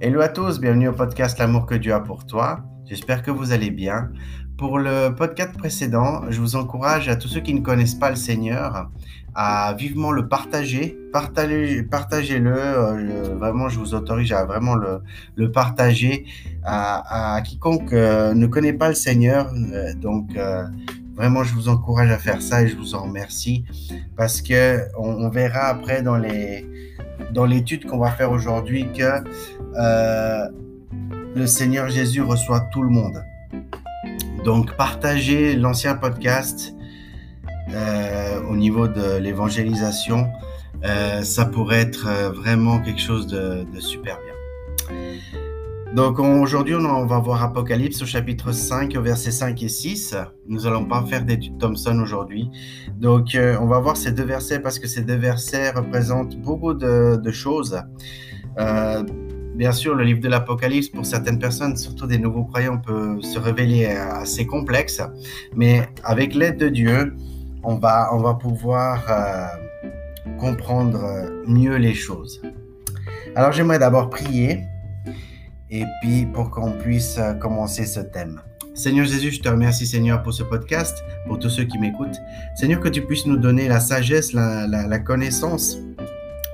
Hello à tous, bienvenue au podcast L'amour que Dieu a pour toi. J'espère que vous allez bien. Pour le podcast précédent, je vous encourage à tous ceux qui ne connaissent pas le Seigneur à vivement le partager. Partagez, partagez-le. Euh, vraiment, je vous autorise à vraiment le, partager à, quiconque euh, ne connaît pas le Seigneur. Euh, donc, vraiment, je vous encourage à faire ça et je vous en remercie parce que on verra après dans les dans l'étude qu'on va faire aujourd'hui que euh, le Seigneur Jésus reçoit tout le monde. Donc partagez l'ancien podcast euh, au niveau de l'évangélisation. Euh, ça pourrait être vraiment quelque chose de, de super bien. Donc aujourd'hui, on va voir Apocalypse au chapitre 5, au verset 5 et 6. Nous allons pas faire d'étude Thomson aujourd'hui. Donc euh, on va voir ces deux versets parce que ces deux versets représentent beaucoup de, choses. Euh, bien sûr, le livre de l'Apocalypse, pour certaines personnes, surtout des nouveaux croyants, peut se révéler assez complexe. Mais avec l'aide de Dieu, on va, on va pouvoir euh, comprendre mieux les choses. Alors j'aimerais d'abord prier et puis pour qu'on puisse euh, commencer ce thème. Seigneur Jésus, je te remercie Seigneur pour ce podcast, pour tous ceux qui m'écoutent. Seigneur, que tu puisses nous donner la sagesse, la, connaissance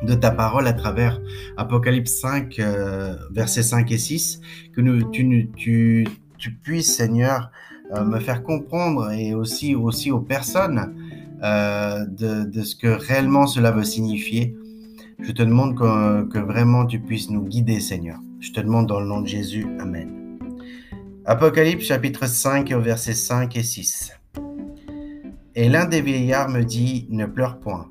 de ta parole à travers Apocalypse 5, euh, versets 5 et 6, que nous, tu, tu, tu puisses Seigneur euh, me faire comprendre et aussi, aussi aux personnes de, de, ce que réellement cela veut signifier. Je te demande que, que vraiment tu puisses nous guider Seigneur. Je te demande dans le nom de Jésus. Amen. Apocalypse chapitre 5 au verset 5 et 6. Et l'un des vieillards me dit, ne pleure point.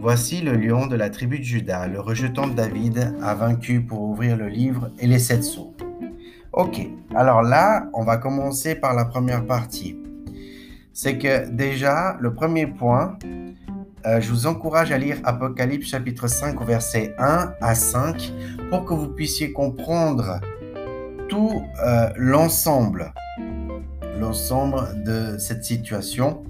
Voici le lion de la tribu de Judas, le rejetant de David, a vaincu pour ouvrir le livre et les sept sceaux. Ok, alors là, on va commencer par la première partie. C'est que déjà, le premier point, euh, je vous encourage à lire Apocalypse chapitre 5 au verset 1 à 5 pour que vous puissiez comprendre tout euh, l'ensemble, l'ensemble de cette situation.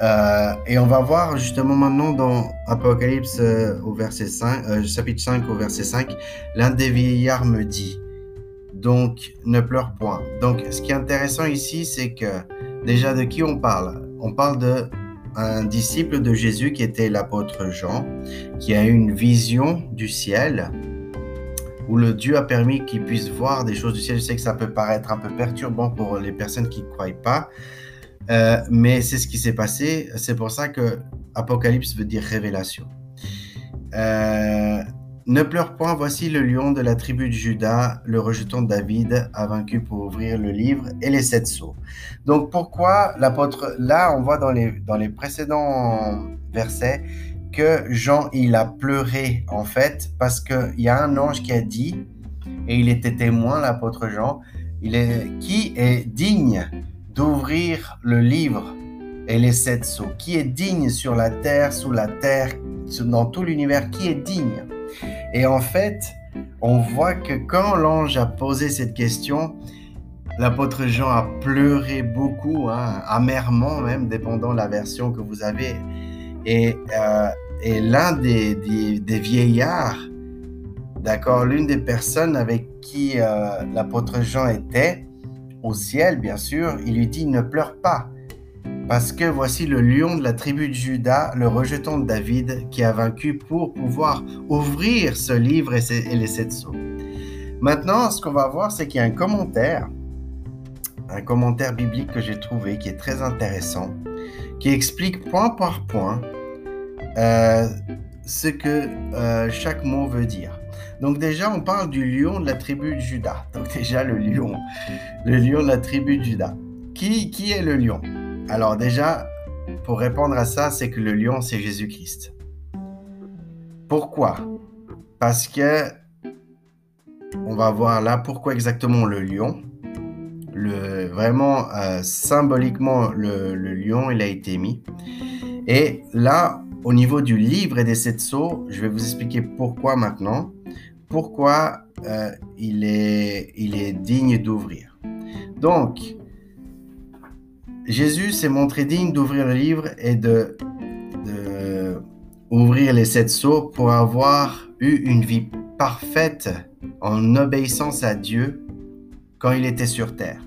Euh, et on va voir justement maintenant dans Apocalypse au verset 5, chapitre 5 au verset 5, l'un des vieillards me dit, donc ne pleure point. Donc ce qui est intéressant ici, c'est que déjà de qui on parle? On parle de un disciple de Jésus qui était l'apôtre Jean, qui a eu une vision du ciel, où le Dieu a permis qu'il puisse voir des choses du ciel. Je sais que ça peut paraître un peu perturbant pour les personnes qui ne croient pas, euh, mais c'est ce qui s'est passé. C'est pour ça que Apocalypse veut dire révélation. Euh, ne pleure point, voici le lion de la tribu de Judas, le rejeton de David, a vaincu pour ouvrir le livre et les sept sceaux. Donc pourquoi l'apôtre, là on voit dans les, dans les précédents versets que Jean, il a pleuré en fait, parce qu'il y a un ange qui a dit, et il était témoin, l'apôtre Jean, il est, qui est digne d'ouvrir le livre et les sept sceaux, qui est digne sur la terre, sous la terre, dans tout l'univers, qui est digne? Et en fait, on voit que quand l'ange a posé cette question, l'apôtre Jean a pleuré beaucoup, hein, amèrement même, dépendant de la version que vous avez. Et, euh, l'un des, vieillards, d'accord, l'une des personnes avec qui euh, l'apôtre Jean était, au ciel bien sûr, il lui dit, ne pleure pas. Parce que voici le lion de la tribu de Judas, le rejeton de David, qui a vaincu pour pouvoir ouvrir ce livre et, les sept sceaux. Maintenant, ce qu'on va voir, c'est qu'il y a un commentaire, un commentaire biblique que j'ai trouvé qui est très intéressant, qui explique point par point euh, ce que euh, chaque mot veut dire. Donc déjà, on parle du lion de la tribu de Judas. Donc déjà, le lion, le lion de la tribu de Judas. Qui, qui est le lion? Alors déjà, pour répondre à ça, c'est que le lion, c'est Jésus-Christ. Pourquoi? Parce que on va voir là pourquoi exactement le lion. Le, vraiment, euh, symboliquement, le, lion, il a été mis. Et là, au niveau du livre et des sept sceaux, je vais vous expliquer pourquoi maintenant. Pourquoi euh, il, est, il est digne d'ouvrir. Donc, Jésus s'est montré digne d'ouvrir le livre et de, les sept sceaux pour avoir eu une vie parfaite en obéissance à Dieu quand il était sur terre.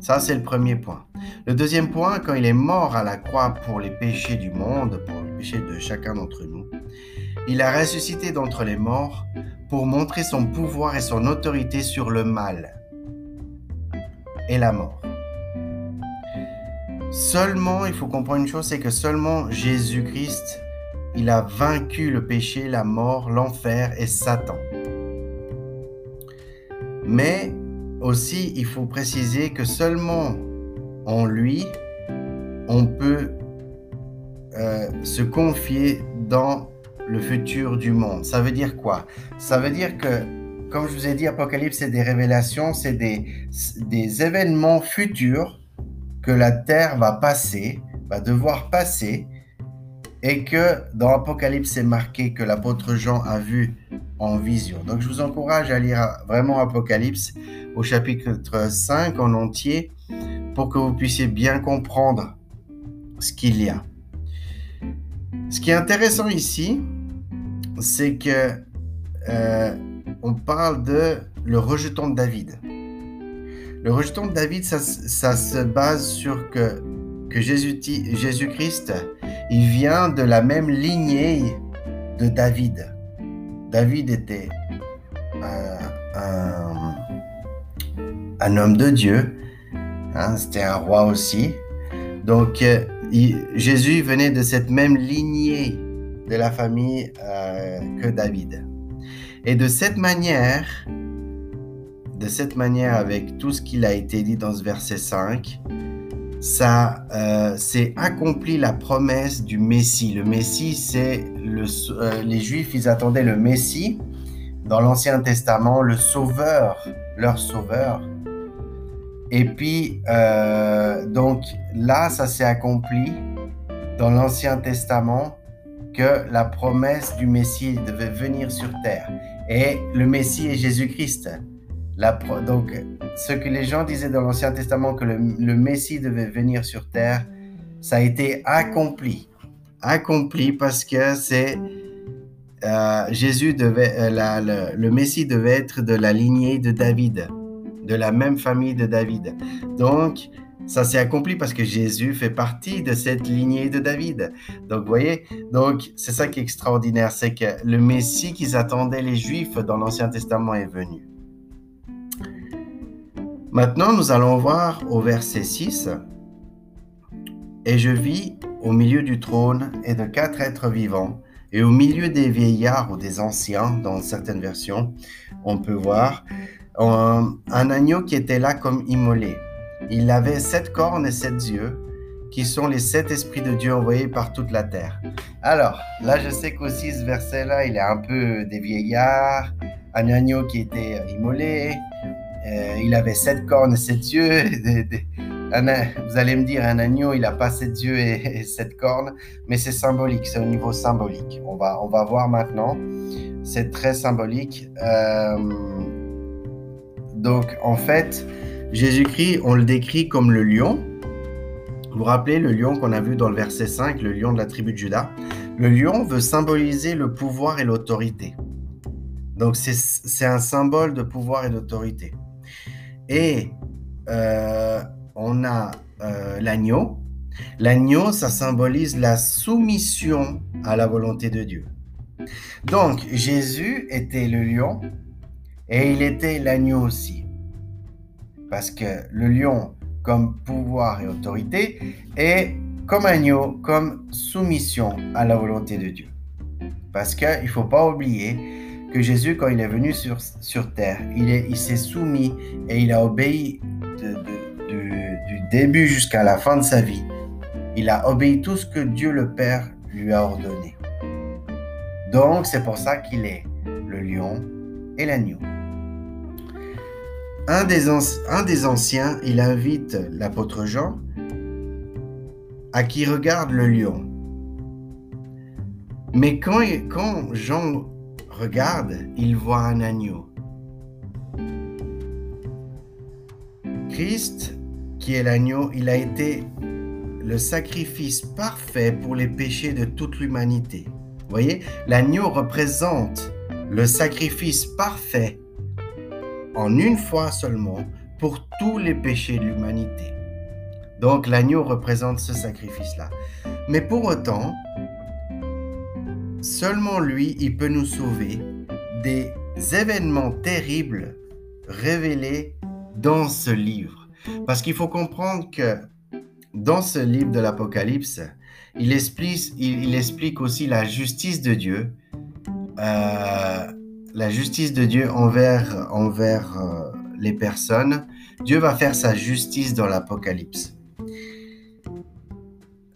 Ça, c'est le premier point. Le deuxième point, quand il est mort à la croix pour les péchés du monde, pour les péchés de chacun d'entre nous, il a ressuscité d'entre les morts pour montrer son pouvoir et son autorité sur le mal et la mort. Seulement, il faut comprendre une chose, c'est que seulement Jésus-Christ, il a vaincu le péché, la mort, l'enfer et Satan. Mais aussi, il faut préciser que seulement en lui, on peut euh, se confier dans le futur du monde. Ça veut dire quoi? Ça veut dire que, comme je vous ai dit, Apocalypse, c'est des révélations, c'est des, des événements futurs que la terre va passer, va devoir passer, et que dans Apocalypse, c'est marqué que l'apôtre Jean a vu en vision. Donc je vous encourage à lire vraiment Apocalypse au chapitre 5 en entier pour que vous puissiez bien comprendre ce qu'il y a. Ce qui est intéressant ici, c'est que euh, on parle de le rejeton de David. Le rejeton de David, ça, se base sur que, Jésus-Christ, il vient de la même lignée de David. David était un, homme de Dieu, hein, c'était un roi aussi. Donc euh, Jésus venait de cette même lignée de la famille euh, que David. Et de cette manière, de cette manière, avec tout ce qu'il a été dit dans ce verset 5, ça euh, s'est accompli la promesse du Messie. Le Messie, c'est euh, les Juifs, ils attendaient le Messie dans l'Ancien Testament, le Sauveur, leur Sauveur. Et puis, euh, donc là, ça s'est accompli dans l'Ancien Testament que la promesse du Messie devait venir sur terre. Et le Messie est Jésus-Christ. Donc, ce que les gens disaient dans l'Ancien Testament, que le, Messie devait venir sur terre, ça a été accompli. Accompli parce que c'est euh, Jésus devait, euh, le, Messie devait être de la lignée de David, de la même famille de David. Donc, ça s'est accompli parce que Jésus fait partie de cette lignée de David. Donc, vous voyez, donc c'est ça qui est extraordinaire, c'est que le Messie qu'ils attendaient les Juifs dans l'Ancien Testament est venu. Maintenant, nous allons voir au verset 6. Et je vis au milieu du trône et de quatre êtres vivants, et au milieu des vieillards ou des anciens, dans certaines versions, on peut voir un, agneau qui était là comme immolé. Il avait sept cornes et sept yeux, qui sont les sept esprits de Dieu envoyés par toute la terre. Alors, là, je sais qu'aussi ce verset-là, il est un peu des vieillards, un agneau qui était immolé, euh, il avait sept cornes et sept yeux. vous allez me dire, un agneau, il n'a pas sept yeux et, sept cornes, mais c'est symbolique, c'est au niveau symbolique. On va, on va voir maintenant. C'est très symbolique. Euh, donc, en fait, Jésus-Christ, on le décrit comme le lion. Vous vous rappelez le lion qu'on a vu dans le verset 5, le lion de la tribu de Judas Le lion veut symboliser le pouvoir et l'autorité. Donc c'est un symbole de pouvoir et d'autorité. Et euh, on a euh, l'agneau. L'agneau, ça symbolise la soumission à la volonté de Dieu. Donc, Jésus était le lion et il était l'agneau aussi. Parce que le lion, comme pouvoir et autorité, est comme agneau, comme soumission à la volonté de Dieu. Parce qu'il ne faut pas oublier que Jésus, quand il est venu sur, sur terre, il, est, il s'est soumis et il a obéi du début jusqu'à la fin de sa vie. Il a obéi tout ce que Dieu le Père lui a ordonné. Donc, c'est pour ça qu'il est le lion et l'agneau. Un des, un des anciens, il invite l'apôtre Jean à qui regarde le lion. Mais quand, quand Jean Regarde, il voit un agneau. Christ, qui est l'agneau, il a été le sacrifice parfait pour les péchés de toute l'humanité. Vous voyez, l'agneau représente le sacrifice parfait en une fois seulement pour tous les péchés de l'humanité. Donc l'agneau représente ce sacrifice-là. Mais pour autant, seulement lui, il peut nous sauver des événements terribles révélés dans ce livre. Parce qu'il faut comprendre que dans ce livre de l'Apocalypse, il explique, aussi la justice de Dieu, euh, la justice de Dieu envers, envers euh, les personnes. Dieu va faire sa justice dans l'Apocalypse.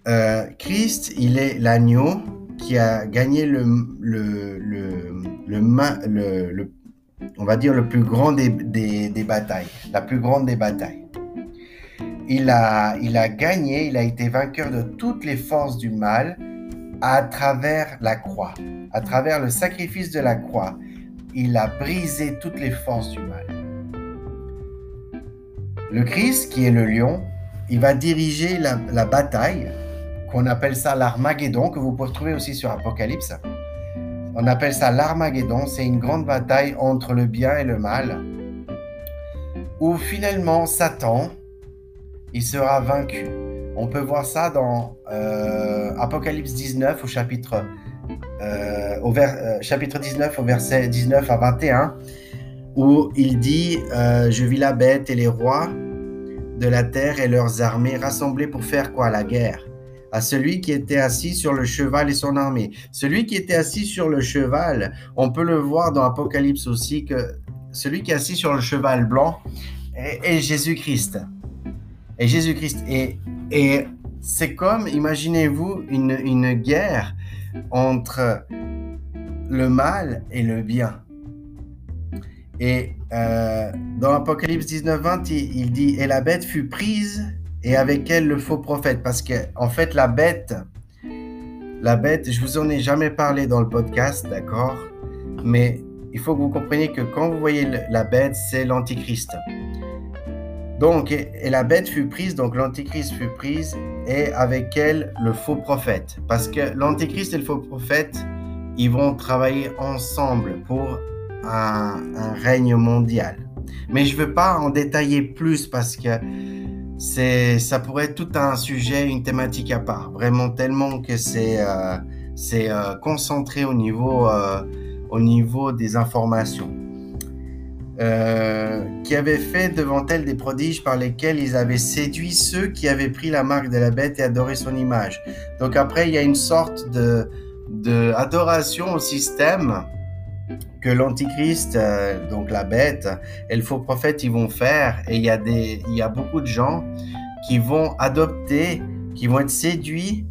Euh, Christ, il est l'agneau qui a gagné le, le, le, on va dire le plus grand des, des, des, batailles, la plus grande des batailles. Il a, il a gagné, il a été vainqueur de toutes les forces du mal à travers la croix, à travers le sacrifice de la croix. Il a brisé toutes les forces du mal. Le Christ, qui est le lion, il va diriger la, la bataille qu'on appelle ça l'Armageddon, que vous pouvez trouver aussi sur Apocalypse. On appelle ça l'Armageddon, c'est une grande bataille entre le bien et le mal, où finalement Satan, il sera vaincu. On peut voir ça dans euh, Apocalypse 19 au chapitre, euh, au euh, chapitre 19 au verset 19 à 21, où il dit Je vis la bête et les rois de la terre et leurs armées rassemblés pour faire quoi? La guerre à celui qui était assis sur le cheval et son armée. Celui qui était assis sur le cheval, on peut le voir dans Apocalypse aussi, que celui qui est assis sur le cheval blanc est, Jésus-Christ. Et Jésus-Christ. Et, et c'est comme, imaginez-vous, une, une guerre entre le mal et le bien. Et euh, dans Apocalypse 19-20, il, il dit, et la bête fut prise et avec elle le faux prophète. Parce que, en fait, la bête, la bête, je vous en ai jamais parlé dans le podcast, d'accord? Mais il faut que vous compreniez que quand vous voyez la bête, c'est l'antichrist. Donc, et, la bête fut prise, donc l'antichrist fut prise, et avec elle le faux prophète. Parce que l'antichrist et le faux prophète, ils vont travailler ensemble pour un, un règne mondial. Mais je ne veux pas en détailler plus parce que c'est, ça pourrait être tout un sujet, une thématique à part. Vraiment tellement que c'est, euh, c'est euh, concentré au niveau, euh, au niveau des informations. qui avait fait devant elle des prodiges par lesquels ils avaient séduit ceux qui avaient pris la marque de la bête et adoré son image. Donc après, il y a une sorte de, de adoration au système que l'antichrist, euh, donc la bête, et le faux prophète, ils vont faire. Et il y, a y a beaucoup de gens qui vont adopter, qui vont être séduits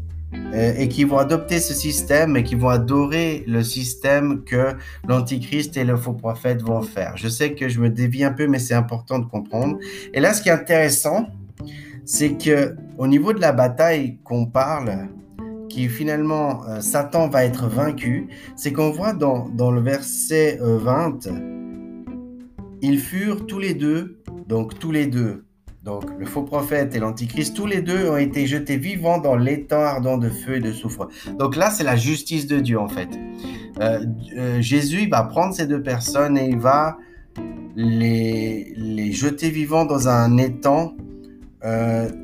euh, et qui vont adopter ce système et qui vont adorer le système que l'antichrist et le faux prophète vont faire. Je sais que je me dévie un peu, mais c'est important de comprendre. Et là, ce qui est intéressant, c'est que au niveau de la bataille qu'on parle, finalement euh, Satan va être vaincu, c'est qu'on voit dans, dans, le verset 20, euh, ils furent tous les deux, donc tous les deux, donc le faux prophète et l'antichrist, tous les deux ont été jetés vivants dans l'étang ardent de feu et de soufre. Donc là, c'est la justice de Dieu en fait. Euh, Jésus va prendre ces deux personnes et il va les, les jeter vivants dans un étang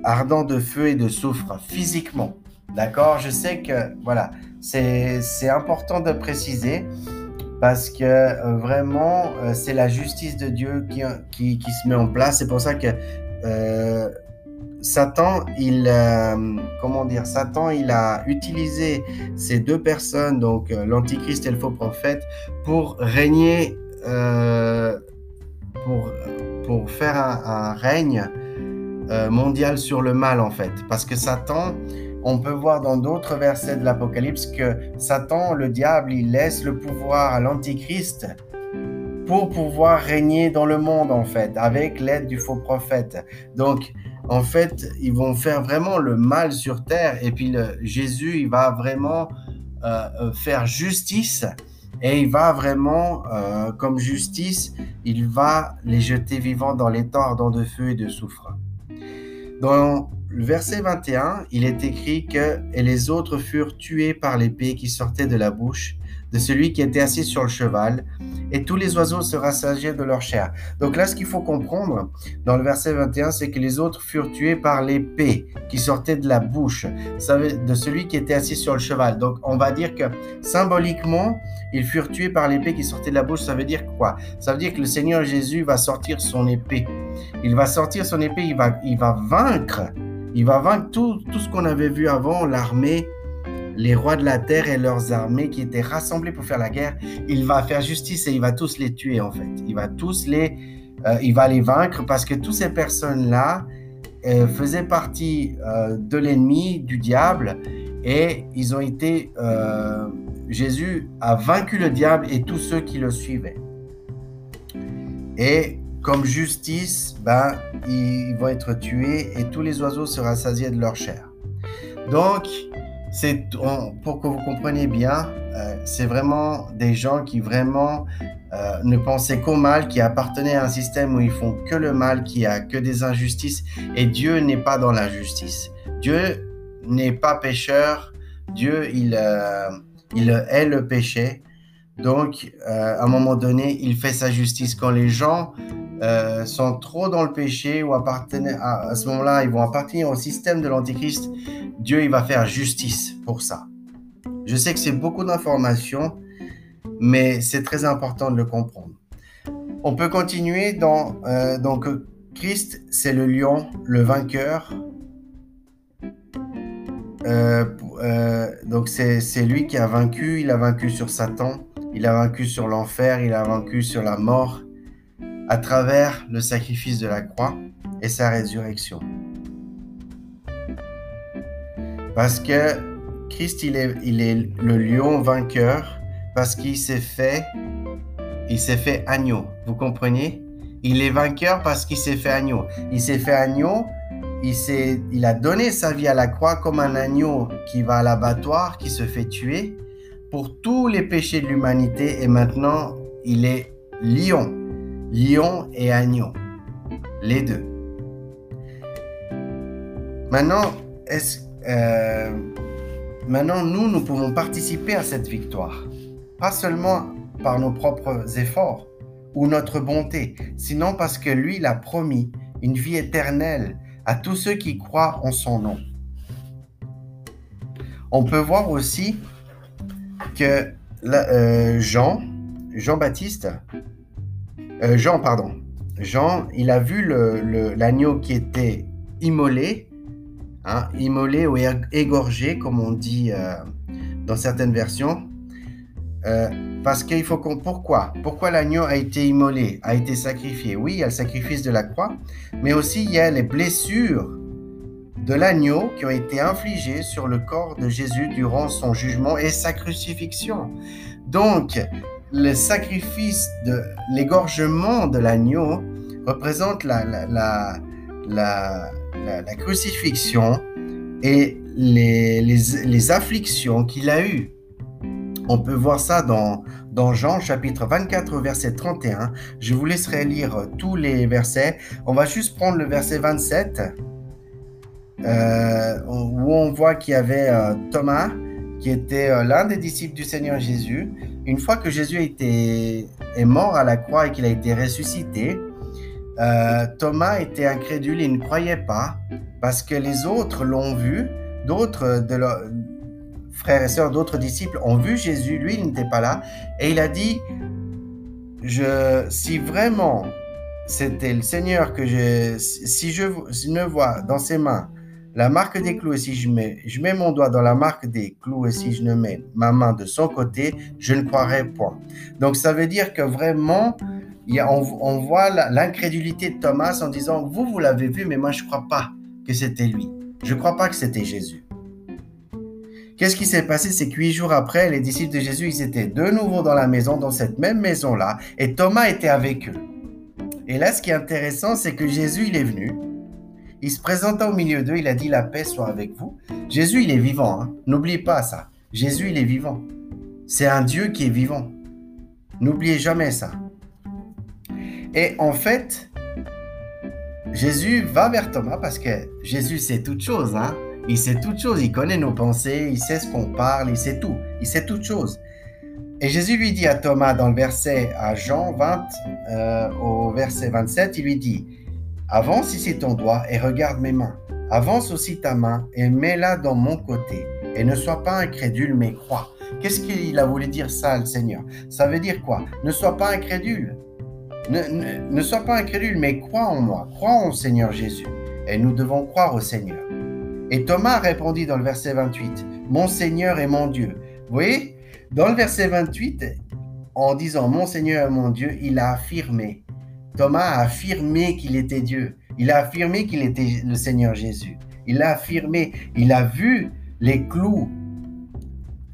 ardent de feu et de soufre, physiquement. D'accord Je sais que, voilà, c'est important de préciser parce que euh, vraiment, euh, c'est la justice de Dieu qui, qui, se met en place. C'est pour ça que euh, Satan, il, comment dire, Satan, il a utilisé ces deux personnes, donc l'antichrist et le faux prophète, pour régner, pour, pour faire un règne mondial sur le mal, en fait. Parce que Satan, on peut voir dans d'autres versets de l'Apocalypse que Satan, le diable, il laisse le pouvoir à l'Antichrist pour pouvoir régner dans le monde, en fait, avec l'aide du faux prophète. Donc, en fait, ils vont faire vraiment le mal sur terre. Et puis, Jésus, il va vraiment euh, euh, faire justice. Et il va vraiment, euh, comme justice, il va les jeter vivants dans les ardents de feu et de soufre. Dans le verset 21, il est écrit que et les autres furent tués par l'épée qui sortait de la bouche de celui qui était assis sur le cheval, et tous les oiseaux se rassasiaient de leur chair. Donc là, ce qu'il faut comprendre dans le verset 21, c'est que les autres furent tués par l'épée qui sortait de la bouche de celui qui était assis sur le cheval. Donc on va dire que symboliquement, ils furent tués par l'épée qui sortait de la bouche. Ça veut dire quoi? Ça veut dire que le Seigneur Jésus va sortir son épée. Il va sortir son épée, il va, il va vaincre. Il va vaincre tout, tout ce qu'on avait vu avant, l'armée les rois de la terre et leurs armées qui étaient rassemblés pour faire la guerre, il va faire justice et il va tous les tuer en fait. Il va tous les, euh, il va les vaincre parce que toutes ces personnes-là euh, faisaient partie euh, de l'ennemi, du diable, et ils ont été, Jésus a vaincu le diable et tous ceux qui le suivaient. Et comme justice, ben, ils vont être tués et tous les oiseaux se rassasiés de leur chair. Donc, c'est pour que vous compreniez bien, euh, c'est vraiment des gens qui vraiment euh, ne pensaient qu'au mal, qui appartenaient à un système où ils font que le mal, qui a que des injustices, et Dieu n'est pas dans l'injustice. Dieu n'est pas pécheur. Dieu, il, euh, il hait le péché. Donc, à un moment donné, il fait sa justice. Quand les gens sont trop dans le péché ou appartiennent à, ce moment-là, ils vont appartenir au système de l'Antichrist, Dieu il va faire justice pour ça. Je sais que c'est beaucoup d'informations, mais c'est très important de le comprendre. On peut continuer dans euh, donc Christ, c'est le lion, le vainqueur. Euh, euh, donc c'est lui qui a vaincu. Il a vaincu sur Satan, il a vaincu sur l'enfer, il a vaincu sur la mort à travers le sacrifice de la croix et sa résurrection. Parce que Christ, il est, il est le lion vainqueur parce qu'il s'est fait, il s'est fait agneau. Vous comprenez? Il est vainqueur parce qu'il s'est fait agneau. Il s'est fait agneau. Il, il a donné sa vie à la croix comme un agneau qui va à l'abattoir, qui se fait tuer pour tous les péchés de l'humanité. Et maintenant, il est lion. Lion et agneau. Les deux. Maintenant, est-ce euh, maintenant, nous, nous pouvons participer à cette victoire. Pas seulement par nos propres efforts ou notre bonté, sinon parce que lui, il a promis une vie éternelle à tous ceux qui croient en son nom. On peut voir aussi que euh, Jean, Jean-Baptiste, euh, Jean, pardon, Jean, il a vu l'agneau qui était immolé hein, immolé ou égorgé, comme on dit euh, dans certaines versions. Euh, parce qu'il faut qu'on... Pourquoi? Pourquoi l'agneau a été immolé, a été sacrifié? Oui, il y a le sacrifice de la croix, mais aussi il y a les blessures de l'agneau qui ont été infligées sur le corps de Jésus durant son jugement et sa crucifixion. Donc, le sacrifice de l'égorgement de l'agneau représente la, crucifixion et les, afflictions qu'il a eues. On peut voir ça dans, dans Jean chapitre 24 verset 31. Je vous laisserai lire tous les versets. On va juste prendre le verset 27 euh, où on voit qu'il y avait euh, Thomas qui était euh, l'un des disciples du Seigneur Jésus. Une fois que Jésus était, est mort à la croix et qu'il a été ressuscité, euh, Thomas était incrédule, il ne croyait pas parce que les autres l'ont vu, d'autres de leurs frères et sœurs, d'autres disciples ont vu Jésus, lui il n'était pas là, et il a dit, je, si vraiment c'était le Seigneur que je, si je, ne vois dans ses mains la marque des clous et si je mets, je mets mon doigt dans la marque des clous et si je ne mets ma main de son côté, je ne croirai point. Donc ça veut dire que vraiment, on, voit l'incrédulité de Thomas en disant, vous, vous l'avez vu, mais moi, je ne crois pas que c'était lui. Je ne crois pas que c'était Jésus. Qu'est-ce qui s'est passé? C'est que huit jours après, les disciples de Jésus, ils étaient de nouveau dans la maison, dans cette même maison-là, et Thomas était avec eux. Et là, ce qui est intéressant, c'est que Jésus, il est venu, il se présenta au milieu d'eux, il a dit, la paix soit avec vous. Jésus, il est vivant, hein. n'oubliez pas ça. Jésus, il est vivant. C'est un Dieu qui est vivant. N'oubliez jamais ça. Et en fait, Jésus va vers Thomas parce que Jésus sait toutes choses. Hein? Il sait toutes choses. Il connaît nos pensées. Il sait ce qu'on parle. Il sait tout. Il sait toutes choses. Et Jésus lui dit à Thomas dans le verset à Jean 20 euh, au verset 27, il lui dit, avance ici ton doigt et regarde mes mains. Avance aussi ta main et mets-la dans mon côté. Et ne sois pas incrédule, mais crois. Qu'est-ce qu'il a voulu dire ça, le Seigneur? Ça veut dire quoi? Ne sois pas incrédule. Ne, ne, sois pas incrédule, mais crois en moi. Crois en Seigneur Jésus. Et nous devons croire au Seigneur. Et Thomas répondit dans le verset 28, Mon Seigneur et mon Dieu. Vous voyez, dans le verset 28, en disant Mon Seigneur et mon Dieu, il a affirmé. Thomas a affirmé qu'il était Dieu. Il a affirmé qu'il était le Seigneur Jésus. Il a affirmé, il a vu les clous,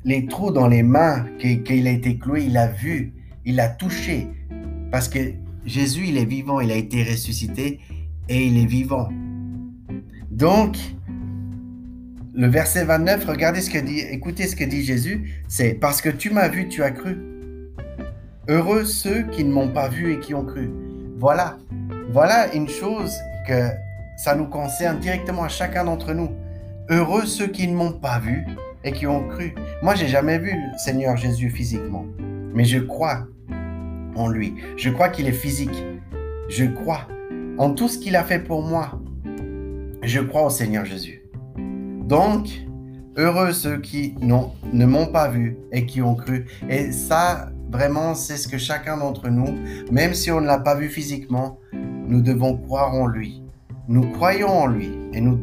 les trous dans les mains qu'il a été cloué, il a vu, il a touché. Parce que Jésus, il est vivant, il a été ressuscité et il est vivant. Donc, le verset 29, regardez ce que dit, écoutez ce que dit Jésus, c'est parce que tu m'as vu, tu as cru. Heureux ceux qui ne m'ont pas vu et qui ont cru. Voilà, voilà une chose que ça nous concerne directement à chacun d'entre nous. Heureux ceux qui ne m'ont pas vu et qui ont cru. Moi, j'ai jamais vu le Seigneur Jésus physiquement, mais je crois en lui. Je crois qu'il est physique. Je crois en tout ce qu'il a fait pour moi. Je crois au Seigneur Jésus. Donc, heureux ceux qui ne m'ont pas vu et qui ont cru. Et ça, vraiment, c'est ce que chacun d'entre nous, même si on ne l'a pas vu physiquement, nous devons croire en lui. Nous croyons en lui et nous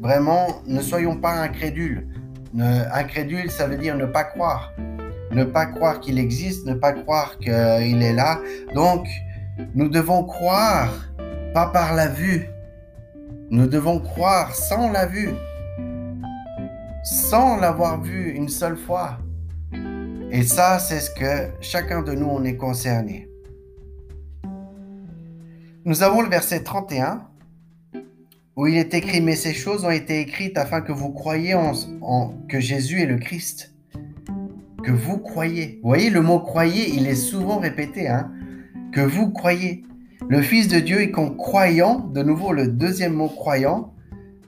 vraiment ne soyons pas incrédules. incrédule, ça veut dire ne pas croire. Ne pas croire qu'il existe, ne pas croire qu'il est là. Donc, nous devons croire, pas par la vue. Nous devons croire sans la vue, sans l'avoir vu une seule fois. Et ça, c'est ce que chacun de nous, on est concerné. Nous avons le verset 31 où il est écrit, mais ces choses ont été écrites afin que vous croyiez en, que Jésus est le Christ. Que vous croyez. Vous voyez, le mot croyez, il est souvent répété. Hein? Que vous croyez. Le Fils de Dieu et qu'en croyant, de nouveau le deuxième mot croyant,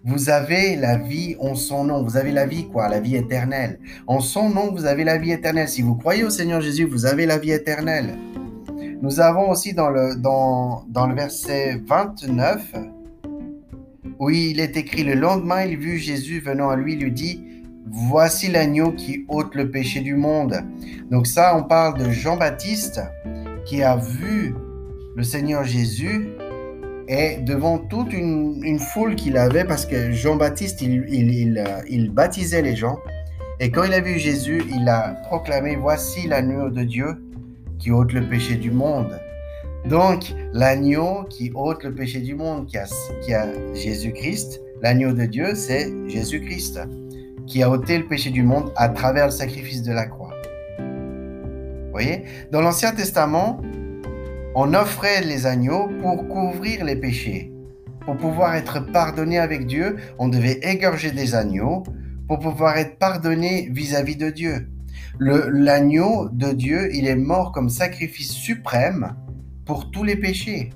vous avez la vie en son nom. Vous avez la vie, quoi, la vie éternelle. En son nom, vous avez la vie éternelle. Si vous croyez au Seigneur Jésus, vous avez la vie éternelle. Nous avons aussi dans le, dans, dans le verset 29, où il est écrit, le lendemain, il vit Jésus venant à lui, lui dit, voici l'agneau qui ôte le péché du monde. Donc ça, on parle de Jean-Baptiste qui a vu le Seigneur Jésus et devant toute une, foule qu'il avait, parce que Jean-Baptiste, il, il, il, baptisait les gens. Et quand il a vu Jésus, il a proclamé, voici l'agneau de Dieu qui ôte le péché du monde. Donc, l'agneau qui ôte le péché du monde, qui a, qui a Jésus-Christ, l'agneau de Dieu, c'est Jésus-Christ, qui a ôté le péché du monde à travers le sacrifice de la croix. Vous voyez? Dans l'Ancien Testament, on offrait les agneaux pour couvrir les péchés. Pour pouvoir être pardonné avec Dieu, on devait égorger des agneaux pour pouvoir être pardonné vis-à-vis -vis de Dieu. L'agneau de Dieu, il est mort comme sacrifice suprême pour tous les péchés.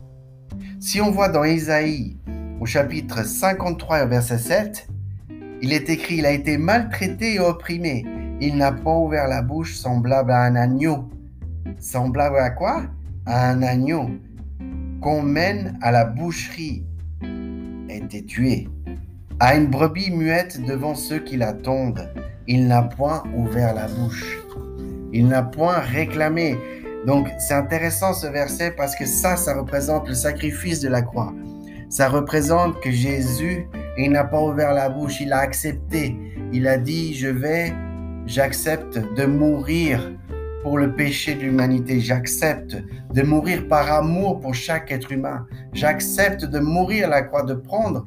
Si on voit dans Isaïe, au chapitre 53, verset 7, il est écrit, il a été maltraité et opprimé. Il n'a pas ouvert la bouche semblable à un agneau. Semblable à quoi? À un agneau qu'on mène à la boucherie. Était tué. À une brebis muette devant ceux qui l'attendent. Il n'a point ouvert la bouche. Il n'a point réclamé. Donc c'est intéressant ce verset parce que ça, ça représente le sacrifice de la croix. Ça représente que Jésus, il n'a pas ouvert la bouche, il a accepté. Il a dit, je vais, j'accepte de mourir pour le péché de l'humanité. J'accepte de mourir par amour pour chaque être humain. J'accepte de mourir à la croix, de prendre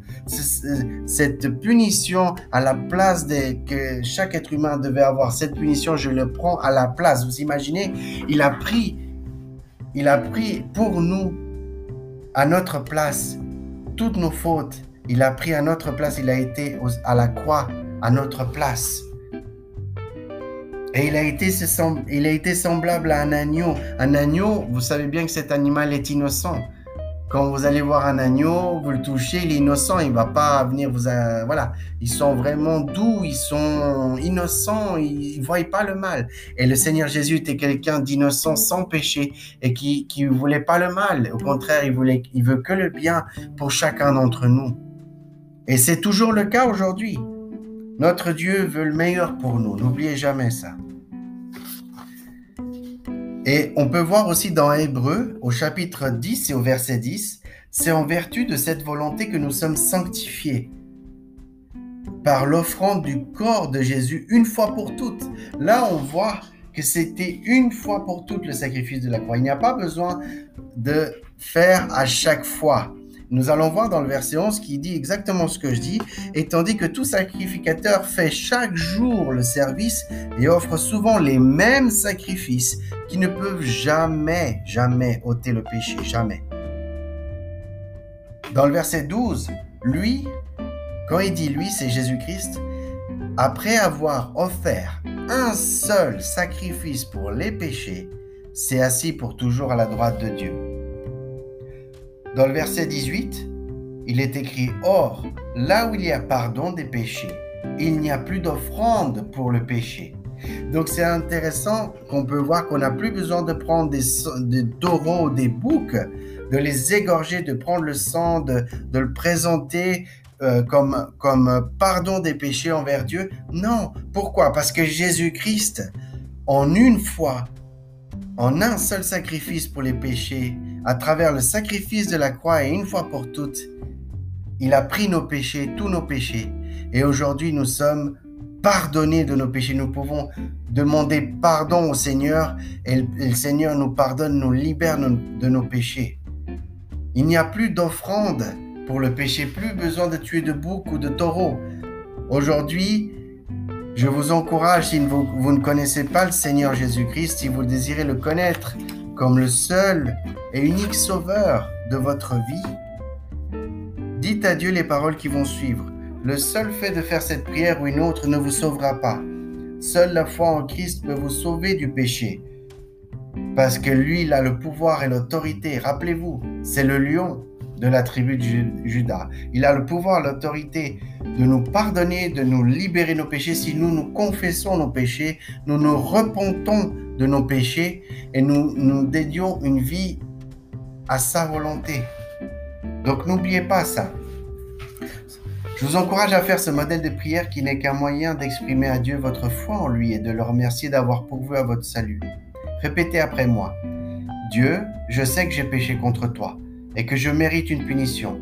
cette punition à la place que chaque être humain devait avoir. Cette punition, je le prends à la place. Vous imaginez, il a pris, il a pris pour nous, à notre place, toutes nos fautes. Il a pris à notre place, il a été à la croix à notre place. Et il a, été, semblable à un agneau. Un agneau, vous savez bien que cet animal est innocent. quand vous allez voir un agneau, vous le touchez, il est innocent, il va pas venir vous... voilà, ils sont vraiment doux, ils sont innocents, ils ne voient pas le mal. Et le Seigneur Jésus était quelqu'un d'innocent, sans péché, et qui ne voulait pas le mal. Au contraire, il, voulait, il veut que le bien pour chacun d'entre nous. Et c'est toujours le cas aujourd'hui. Notre Dieu veut le meilleur pour nous, n'oubliez jamais ça. Et on peut voir aussi dans Hébreu, au chapitre 10 et au verset 10, c'est en vertu de cette volonté que nous sommes sanctifiés par l'offrande du corps de Jésus une fois pour toutes. Là, on voit que c'était une fois pour toutes le sacrifice de la croix. Il n'y a pas besoin de faire à chaque fois. Nous allons voir dans le verset 11 qui dit exactement ce que je dis, et tandis que tout sacrificateur fait chaque jour le service et offre souvent les mêmes sacrifices qui ne peuvent jamais, jamais ôter le péché, jamais. Dans le verset 12, lui, quand il dit lui, c'est Jésus-Christ, après avoir offert un seul sacrifice pour les péchés, s'est assis pour toujours à la droite de Dieu. Dans le verset 18, il est écrit Or, là où il y a pardon des péchés, il n'y a plus d'offrande pour le péché. Donc c'est intéressant qu'on peut voir qu'on n'a plus besoin de prendre des, des taureaux, des boucs, de les égorger, de prendre le sang, de, le présenter euh, comme, comme pardon des péchés envers Dieu. Non. Pourquoi? Parce que Jésus-Christ, en une fois, en un seul sacrifice pour les péchés, à travers le sacrifice de la croix et une fois pour toutes, il a pris nos péchés, tous nos péchés. Et aujourd'hui, nous sommes pardonnés de nos péchés. Nous pouvons demander pardon au Seigneur et le, Seigneur nous pardonne, nous libère de nos péchés. Il n'y a plus d'offrande pour le péché, plus besoin de tuer de boucs ou de taureaux. Aujourd'hui, je vous encourage, si vous, vous, ne connaissez pas le Seigneur Jésus-Christ, si vous désirez le connaître comme le seul et unique sauveur de votre vie, dites à Dieu les paroles qui vont suivre. Le seul fait de faire cette prière ou une autre ne vous sauvera pas. Seule la foi en Christ peut vous sauver du péché. Parce que lui, il a le pouvoir et l'autorité. Rappelez-vous, c'est le lion de la tribu de Judas. Il a le pouvoir, l'autorité de nous pardonner, de nous libérer nos péchés. Si nous nous confessons nos péchés, nous nous repentons de nos péchés et nous nous dédions une vie à sa volonté. Donc n'oubliez pas ça. Je vous encourage à faire ce modèle de prière qui n'est qu'un moyen d'exprimer à Dieu votre foi en lui et de le remercier d'avoir pourvu à votre salut. Répétez après moi. Dieu, je sais que j'ai péché contre toi et que je mérite une punition.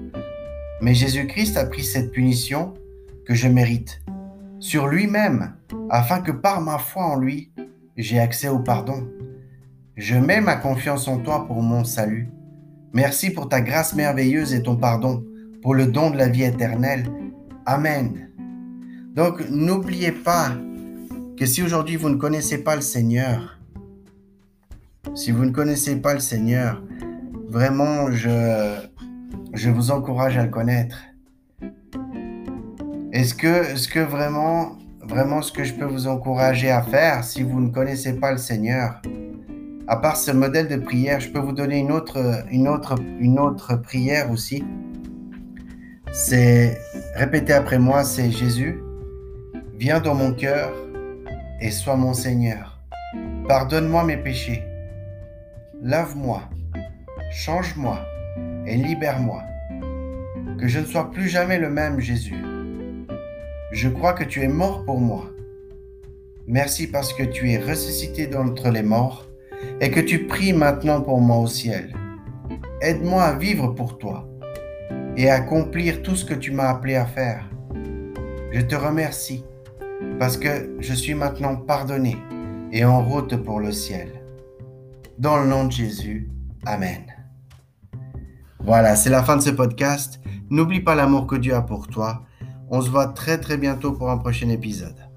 Mais Jésus-Christ a pris cette punition que je mérite sur lui-même, afin que par ma foi en lui, j'ai accès au pardon. Je mets ma confiance en toi pour mon salut. Merci pour ta grâce merveilleuse et ton pardon, pour le don de la vie éternelle. Amen. Donc n'oubliez pas que si aujourd'hui vous ne connaissez pas le Seigneur, si vous ne connaissez pas le Seigneur, Vraiment, je, je vous encourage à le connaître. Est-ce que, est-ce que vraiment, vraiment ce que je peux vous encourager à faire si vous ne connaissez pas le Seigneur, à part ce modèle de prière, je peux vous donner une autre, une autre, une autre prière aussi. C'est, répétez après moi, c'est Jésus, viens dans mon cœur et sois mon Seigneur. Pardonne-moi mes péchés. Lave-moi change-moi et libère-moi. Que je ne sois plus jamais le même Jésus. Je crois que tu es mort pour moi. Merci parce que tu es ressuscité d'entre les morts et que tu pries maintenant pour moi au ciel. Aide-moi à vivre pour toi et à accomplir tout ce que tu m'as appelé à faire. Je te remercie parce que je suis maintenant pardonné et en route pour le ciel. Dans le nom de Jésus, Amen. Voilà, c'est la fin de ce podcast. N'oublie pas l'amour que Dieu a pour toi. On se voit très très bientôt pour un prochain épisode.